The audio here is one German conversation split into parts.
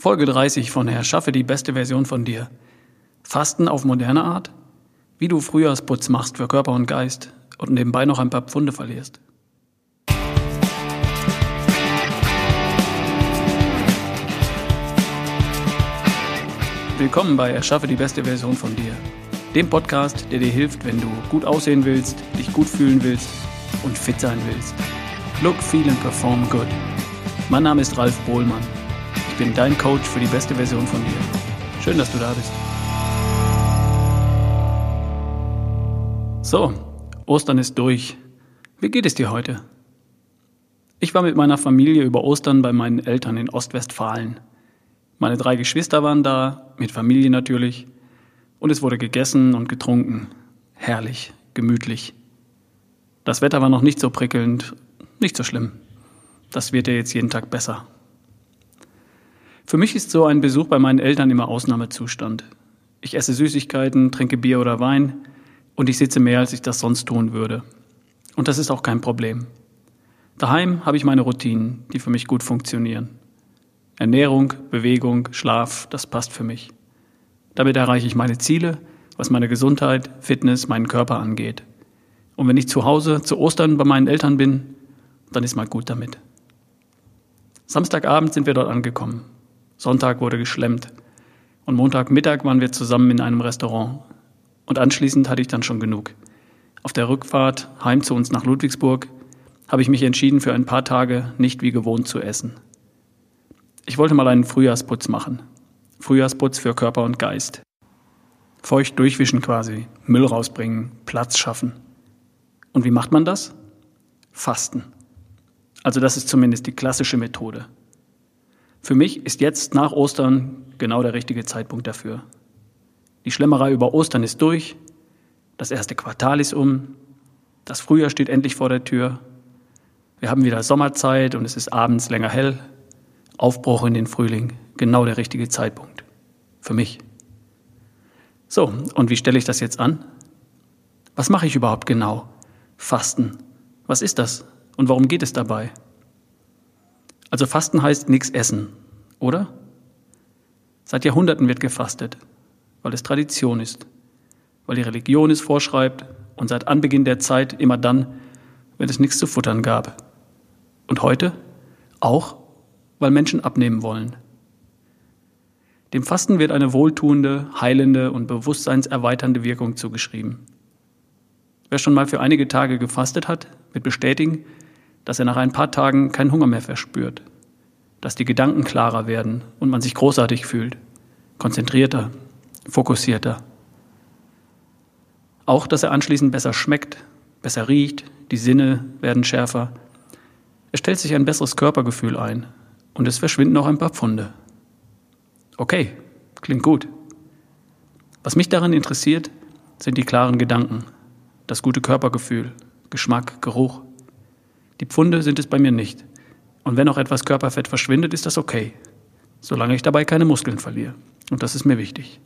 Folge 30 von Erschaffe die beste Version von dir. Fasten auf moderne Art? Wie du Frühjahrsputz machst für Körper und Geist und nebenbei noch ein paar Pfunde verlierst. Willkommen bei Erschaffe die beste Version von dir. Dem Podcast, der dir hilft, wenn du gut aussehen willst, dich gut fühlen willst und fit sein willst. Look, feel and perform good. Mein Name ist Ralf Bohlmann bin dein Coach für die beste Version von dir. Schön, dass du da bist. So, Ostern ist durch. Wie geht es dir heute? Ich war mit meiner Familie über Ostern bei meinen Eltern in Ostwestfalen. Meine drei Geschwister waren da, mit Familie natürlich, und es wurde gegessen und getrunken. Herrlich, gemütlich. Das Wetter war noch nicht so prickelnd, nicht so schlimm. Das wird ja jetzt jeden Tag besser. Für mich ist so ein Besuch bei meinen Eltern immer Ausnahmezustand. Ich esse Süßigkeiten, trinke Bier oder Wein und ich sitze mehr, als ich das sonst tun würde. Und das ist auch kein Problem. Daheim habe ich meine Routinen, die für mich gut funktionieren. Ernährung, Bewegung, Schlaf, das passt für mich. Damit erreiche ich meine Ziele, was meine Gesundheit, Fitness, meinen Körper angeht. Und wenn ich zu Hause zu Ostern bei meinen Eltern bin, dann ist mal gut damit. Samstagabend sind wir dort angekommen. Sonntag wurde geschlemmt. Und Montagmittag waren wir zusammen in einem Restaurant. Und anschließend hatte ich dann schon genug. Auf der Rückfahrt heim zu uns nach Ludwigsburg habe ich mich entschieden, für ein paar Tage nicht wie gewohnt zu essen. Ich wollte mal einen Frühjahrsputz machen. Frühjahrsputz für Körper und Geist. Feucht durchwischen quasi, Müll rausbringen, Platz schaffen. Und wie macht man das? Fasten. Also das ist zumindest die klassische Methode. Für mich ist jetzt nach Ostern genau der richtige Zeitpunkt dafür. Die Schlemmerei über Ostern ist durch, das erste Quartal ist um, das Frühjahr steht endlich vor der Tür, wir haben wieder Sommerzeit und es ist abends länger hell, Aufbruch in den Frühling, genau der richtige Zeitpunkt. Für mich. So, und wie stelle ich das jetzt an? Was mache ich überhaupt genau? Fasten. Was ist das? Und warum geht es dabei? Also Fasten heißt nichts essen, oder? Seit Jahrhunderten wird gefastet, weil es Tradition ist, weil die Religion es vorschreibt und seit Anbeginn der Zeit immer dann, wenn es nichts zu futtern gab. Und heute auch, weil Menschen abnehmen wollen. Dem Fasten wird eine wohltuende, heilende und bewusstseinserweiternde Wirkung zugeschrieben. Wer schon mal für einige Tage gefastet hat, wird bestätigen, dass er nach ein paar Tagen keinen Hunger mehr verspürt, dass die Gedanken klarer werden und man sich großartig fühlt, konzentrierter, fokussierter. Auch, dass er anschließend besser schmeckt, besser riecht, die Sinne werden schärfer. Es stellt sich ein besseres Körpergefühl ein und es verschwinden auch ein paar Pfunde. Okay, klingt gut. Was mich daran interessiert, sind die klaren Gedanken, das gute Körpergefühl, Geschmack, Geruch. Die Pfunde sind es bei mir nicht. Und wenn auch etwas Körperfett verschwindet, ist das okay, solange ich dabei keine Muskeln verliere. Und das ist mir wichtig.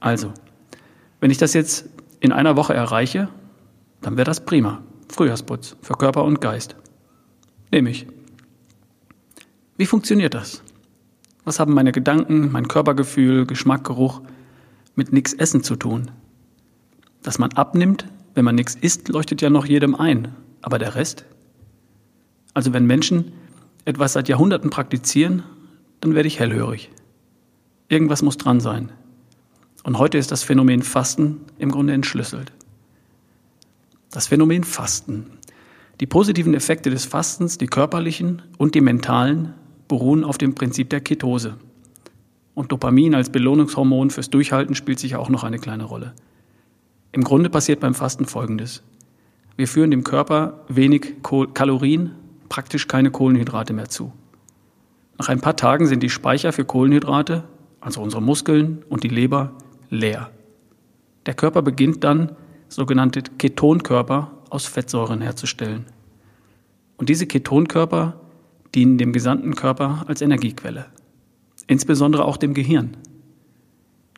Also, wenn ich das jetzt in einer Woche erreiche, dann wäre das prima. Frühjahrsputz für Körper und Geist. Nehme ich. Wie funktioniert das? Was haben meine Gedanken, mein Körpergefühl, Geschmack, Geruch mit nichts Essen zu tun? Dass man abnimmt, wenn man nichts isst, leuchtet ja noch jedem ein. Aber der Rest? Also wenn Menschen etwas seit Jahrhunderten praktizieren, dann werde ich hellhörig. Irgendwas muss dran sein. Und heute ist das Phänomen Fasten im Grunde entschlüsselt. Das Phänomen Fasten. Die positiven Effekte des Fastens, die körperlichen und die mentalen, beruhen auf dem Prinzip der Ketose. Und Dopamin als Belohnungshormon fürs Durchhalten spielt sich auch noch eine kleine Rolle. Im Grunde passiert beim Fasten Folgendes. Wir führen dem Körper wenig Kalorien praktisch keine Kohlenhydrate mehr zu. Nach ein paar Tagen sind die Speicher für Kohlenhydrate, also unsere Muskeln und die Leber, leer. Der Körper beginnt dann, sogenannte Ketonkörper aus Fettsäuren herzustellen. Und diese Ketonkörper dienen dem gesamten Körper als Energiequelle, insbesondere auch dem Gehirn.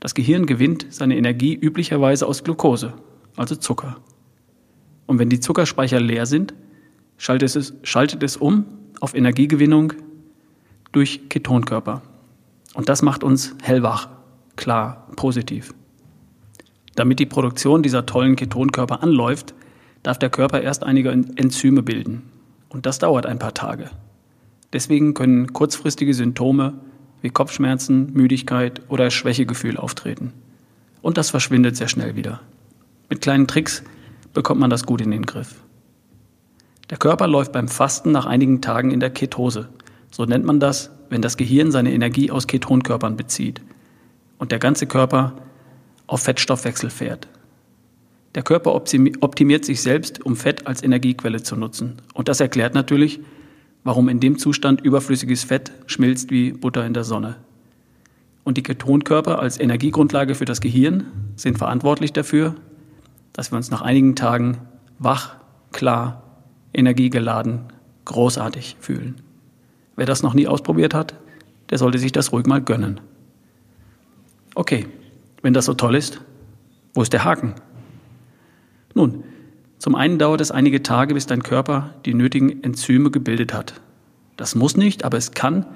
Das Gehirn gewinnt seine Energie üblicherweise aus Glucose, also Zucker. Und wenn die Zuckerspeicher leer sind, schaltet es, schaltet es um auf Energiegewinnung durch Ketonkörper. Und das macht uns hellwach, klar, positiv. Damit die Produktion dieser tollen Ketonkörper anläuft, darf der Körper erst einige Enzyme bilden. Und das dauert ein paar Tage. Deswegen können kurzfristige Symptome wie Kopfschmerzen, Müdigkeit oder Schwächegefühl auftreten. Und das verschwindet sehr schnell wieder. Mit kleinen Tricks bekommt man das gut in den Griff. Der Körper läuft beim Fasten nach einigen Tagen in der Ketose. So nennt man das, wenn das Gehirn seine Energie aus Ketonkörpern bezieht und der ganze Körper auf Fettstoffwechsel fährt. Der Körper optimiert sich selbst, um Fett als Energiequelle zu nutzen. Und das erklärt natürlich, warum in dem Zustand überflüssiges Fett schmilzt wie Butter in der Sonne. Und die Ketonkörper als Energiegrundlage für das Gehirn sind verantwortlich dafür, dass wir uns nach einigen Tagen wach, klar, energiegeladen, großartig fühlen. Wer das noch nie ausprobiert hat, der sollte sich das ruhig mal gönnen. Okay, wenn das so toll ist, wo ist der Haken? Nun, zum einen dauert es einige Tage, bis dein Körper die nötigen Enzyme gebildet hat. Das muss nicht, aber es kann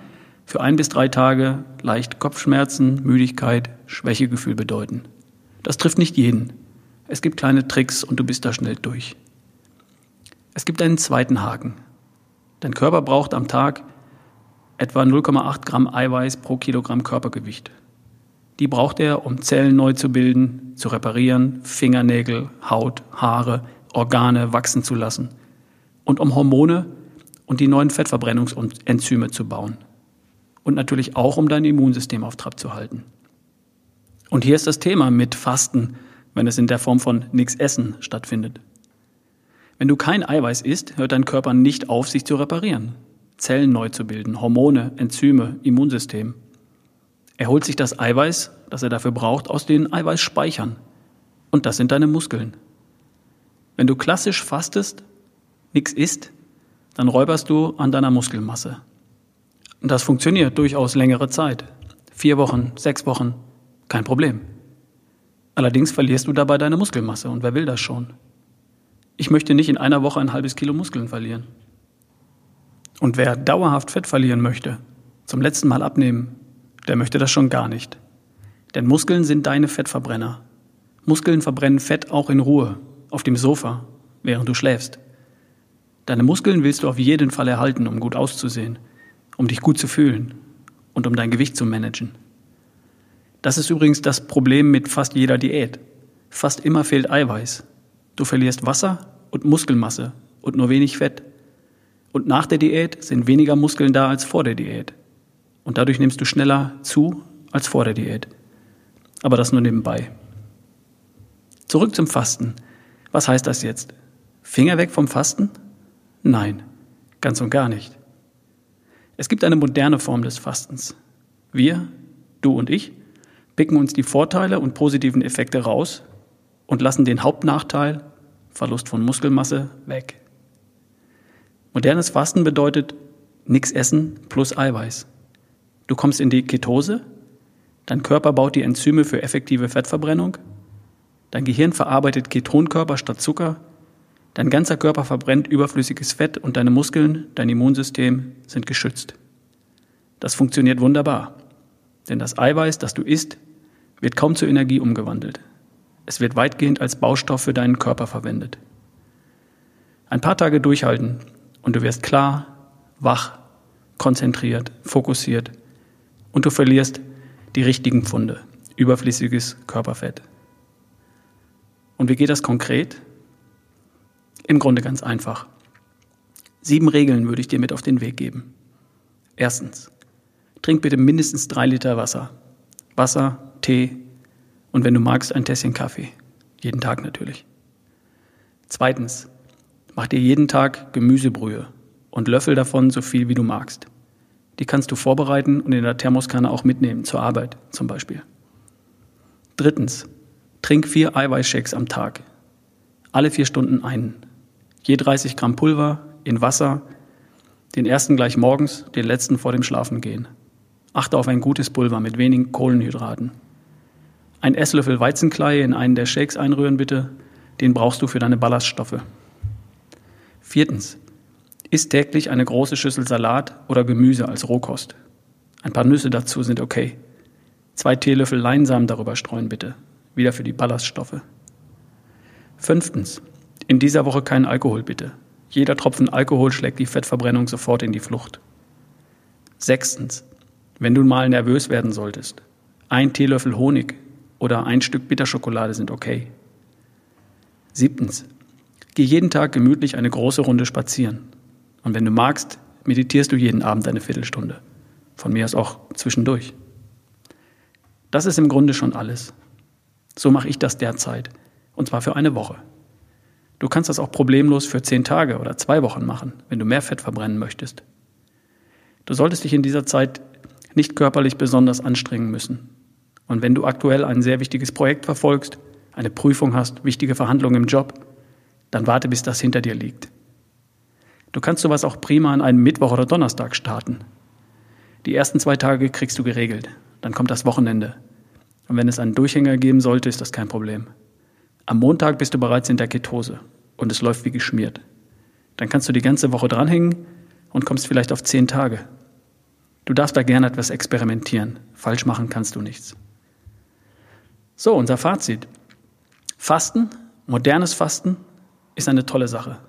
für ein bis drei Tage leicht Kopfschmerzen, Müdigkeit, Schwächegefühl bedeuten. Das trifft nicht jeden. Es gibt kleine Tricks und du bist da schnell durch. Es gibt einen zweiten Haken. Dein Körper braucht am Tag etwa 0,8 Gramm Eiweiß pro Kilogramm Körpergewicht. Die braucht er, um Zellen neu zu bilden, zu reparieren, Fingernägel, Haut, Haare, Organe wachsen zu lassen und um Hormone und die neuen Fettverbrennungsenzyme zu bauen. Und natürlich auch, um dein Immunsystem auf Trab zu halten. Und hier ist das Thema mit Fasten, wenn es in der Form von nichts essen stattfindet. Wenn du kein Eiweiß isst, hört dein Körper nicht auf, sich zu reparieren, Zellen neu zu bilden, Hormone, Enzyme, Immunsystem. Er holt sich das Eiweiß, das er dafür braucht, aus den Eiweißspeichern. Und das sind deine Muskeln. Wenn du klassisch fastest, nichts isst, dann räuberst du an deiner Muskelmasse. Und das funktioniert durchaus längere Zeit. Vier Wochen, sechs Wochen, kein Problem. Allerdings verlierst du dabei deine Muskelmasse und wer will das schon? Ich möchte nicht in einer Woche ein halbes Kilo Muskeln verlieren. Und wer dauerhaft Fett verlieren möchte, zum letzten Mal abnehmen, der möchte das schon gar nicht. Denn Muskeln sind deine Fettverbrenner. Muskeln verbrennen Fett auch in Ruhe, auf dem Sofa, während du schläfst. Deine Muskeln willst du auf jeden Fall erhalten, um gut auszusehen, um dich gut zu fühlen und um dein Gewicht zu managen. Das ist übrigens das Problem mit fast jeder Diät. Fast immer fehlt Eiweiß. Du verlierst Wasser und Muskelmasse und nur wenig Fett. Und nach der Diät sind weniger Muskeln da als vor der Diät. Und dadurch nimmst du schneller zu als vor der Diät. Aber das nur nebenbei. Zurück zum Fasten. Was heißt das jetzt? Finger weg vom Fasten? Nein, ganz und gar nicht. Es gibt eine moderne Form des Fastens. Wir, du und ich, picken uns die Vorteile und positiven Effekte raus und lassen den Hauptnachteil, Verlust von Muskelmasse, weg. Modernes Fasten bedeutet nichts essen plus Eiweiß. Du kommst in die Ketose, dein Körper baut die Enzyme für effektive Fettverbrennung, dein Gehirn verarbeitet Ketonkörper statt Zucker, dein ganzer Körper verbrennt überflüssiges Fett und deine Muskeln, dein Immunsystem sind geschützt. Das funktioniert wunderbar, denn das Eiweiß, das du isst, wird kaum zur Energie umgewandelt. Es wird weitgehend als Baustoff für deinen Körper verwendet. Ein paar Tage durchhalten und du wirst klar, wach, konzentriert, fokussiert und du verlierst die richtigen Funde, überflüssiges Körperfett. Und wie geht das konkret? Im Grunde ganz einfach. Sieben Regeln würde ich dir mit auf den Weg geben. Erstens, trink bitte mindestens drei Liter Wasser. Wasser, Tee und wenn du magst, ein Tässchen Kaffee. Jeden Tag natürlich. Zweitens, Mach dir jeden Tag Gemüsebrühe und löffel davon so viel wie du magst. Die kannst du vorbereiten und in der Thermoskanne auch mitnehmen, zur Arbeit zum Beispiel. Drittens, trink vier Eiweißshakes am Tag. Alle vier Stunden einen. Je 30 Gramm Pulver in Wasser, den ersten gleich morgens, den letzten vor dem Schlafengehen. Achte auf ein gutes Pulver mit wenigen Kohlenhydraten. Ein Esslöffel Weizenkleie in einen der Shakes einrühren bitte, den brauchst du für deine Ballaststoffe. Viertens. Iss täglich eine große Schüssel Salat oder Gemüse als Rohkost. Ein paar Nüsse dazu sind okay. Zwei Teelöffel Leinsamen darüber streuen bitte. Wieder für die Ballaststoffe. Fünftens. In dieser Woche keinen Alkohol bitte. Jeder Tropfen Alkohol schlägt die Fettverbrennung sofort in die Flucht. Sechstens. Wenn du mal nervös werden solltest. Ein Teelöffel Honig oder ein Stück Bitterschokolade sind okay. Siebtens. Geh jeden Tag gemütlich eine große Runde spazieren. Und wenn du magst, meditierst du jeden Abend eine Viertelstunde. Von mir aus auch zwischendurch. Das ist im Grunde schon alles. So mache ich das derzeit. Und zwar für eine Woche. Du kannst das auch problemlos für zehn Tage oder zwei Wochen machen, wenn du mehr Fett verbrennen möchtest. Du solltest dich in dieser Zeit nicht körperlich besonders anstrengen müssen. Und wenn du aktuell ein sehr wichtiges Projekt verfolgst, eine Prüfung hast, wichtige Verhandlungen im Job, dann warte, bis das hinter dir liegt. Du kannst sowas auch prima an einem Mittwoch oder Donnerstag starten. Die ersten zwei Tage kriegst du geregelt. Dann kommt das Wochenende. Und wenn es einen Durchhänger geben sollte, ist das kein Problem. Am Montag bist du bereits in der Ketose und es läuft wie geschmiert. Dann kannst du die ganze Woche dranhängen und kommst vielleicht auf zehn Tage. Du darfst da gerne etwas experimentieren. Falsch machen kannst du nichts. So, unser Fazit. Fasten, modernes Fasten, ist eine tolle Sache.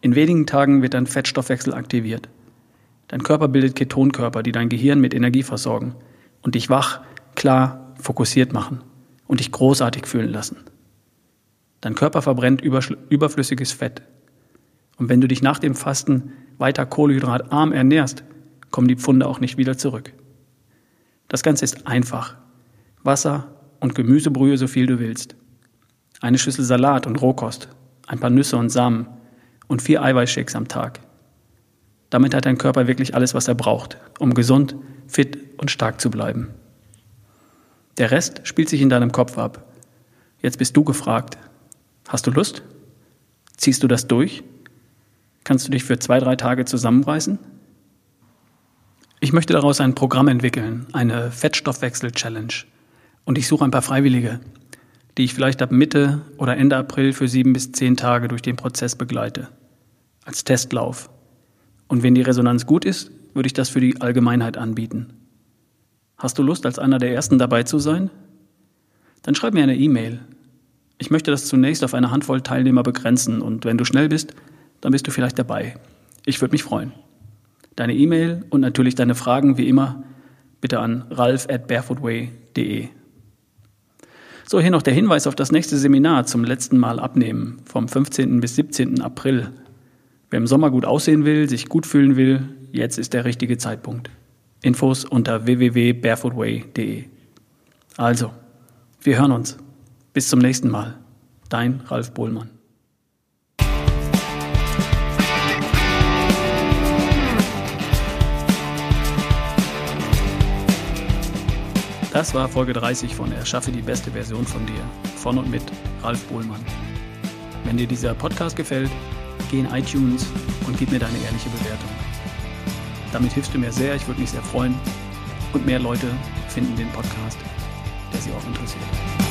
In wenigen Tagen wird dein Fettstoffwechsel aktiviert. Dein Körper bildet Ketonkörper, die dein Gehirn mit Energie versorgen und dich wach, klar, fokussiert machen und dich großartig fühlen lassen. Dein Körper verbrennt überflüssiges Fett. Und wenn du dich nach dem Fasten weiter kohlenhydratarm ernährst, kommen die Pfunde auch nicht wieder zurück. Das Ganze ist einfach. Wasser und Gemüsebrühe, so viel du willst. Eine Schüssel Salat und Rohkost, ein paar Nüsse und Samen und vier Eiweißshakes am Tag. Damit hat dein Körper wirklich alles, was er braucht, um gesund, fit und stark zu bleiben. Der Rest spielt sich in deinem Kopf ab. Jetzt bist du gefragt. Hast du Lust? Ziehst du das durch? Kannst du dich für zwei, drei Tage zusammenreißen? Ich möchte daraus ein Programm entwickeln, eine Fettstoffwechsel-Challenge. Und ich suche ein paar Freiwillige, die ich vielleicht ab Mitte oder Ende April für sieben bis zehn Tage durch den Prozess begleite. Als Testlauf. Und wenn die Resonanz gut ist, würde ich das für die Allgemeinheit anbieten. Hast du Lust, als einer der Ersten dabei zu sein? Dann schreib mir eine E-Mail. Ich möchte das zunächst auf eine Handvoll Teilnehmer begrenzen und wenn du schnell bist, dann bist du vielleicht dabei. Ich würde mich freuen. Deine E-Mail und natürlich deine Fragen wie immer bitte an ralf at barefootway.de. So, hier noch der Hinweis auf das nächste Seminar zum letzten Mal abnehmen, vom 15. bis 17. April Wer im Sommer gut aussehen will, sich gut fühlen will, jetzt ist der richtige Zeitpunkt. Infos unter www.barefootway.de. Also, wir hören uns. Bis zum nächsten Mal. Dein Ralf Bohlmann. Das war Folge 30 von Erschaffe die beste Version von dir. Von und mit Ralf Bohlmann. Wenn dir dieser Podcast gefällt, geh in iTunes und gib mir deine ehrliche Bewertung. Damit hilfst du mir sehr, ich würde mich sehr freuen und mehr Leute finden den Podcast, der sie auch interessiert.